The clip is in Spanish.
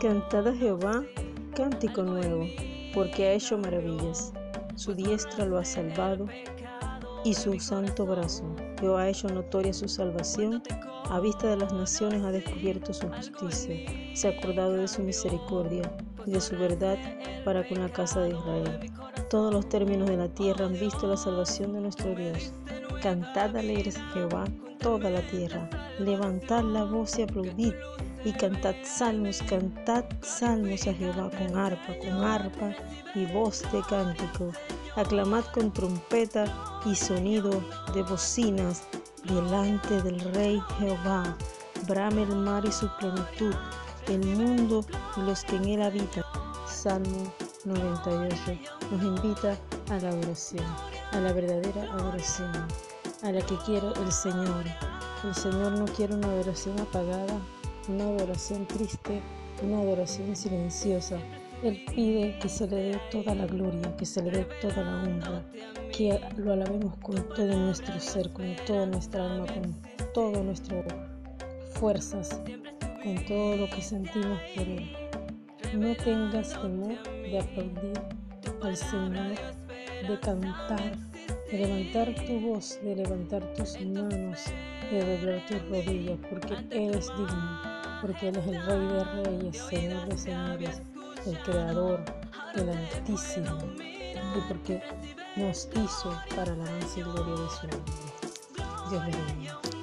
Cantad Jehová cántico nuevo, porque ha hecho maravillas. Su diestra lo ha salvado y su santo brazo. Jehová ha hecho notoria su salvación. A vista de las naciones ha descubierto su justicia. Se ha acordado de su misericordia y de su verdad para con la casa de Israel. Todos los términos de la tierra han visto la salvación de nuestro Dios. Cantad alegres a Jehová toda la tierra. Levantad la voz y aplaudid y cantad salmos, cantad salmos a Jehová con arpa, con arpa y voz de cántico. Aclamad con trompeta y sonido de bocinas delante del Rey Jehová. Brame el mar y su plenitud, el mundo y los que en él habitan. Salmo 98 nos invita a la oración, a la verdadera adoración, a la que quiere el Señor. El Señor no quiere una adoración apagada, una adoración triste, una adoración silenciosa. Él pide que se le dé toda la gloria, que se le dé toda la honra, que lo alabemos con todo nuestro ser, con toda nuestra alma, con todas nuestras fuerzas, con todo lo que sentimos por Él. No tengas temor de aplaudir al Señor, de cantar, de levantar tu voz, de levantar tus manos, de doblar tus rodillas, porque Él es digno porque Él es el Rey de Reyes, Señor de Señores, el Creador, el Altísimo, y porque nos hizo para la gloria de su nombre. Dios le bendiga.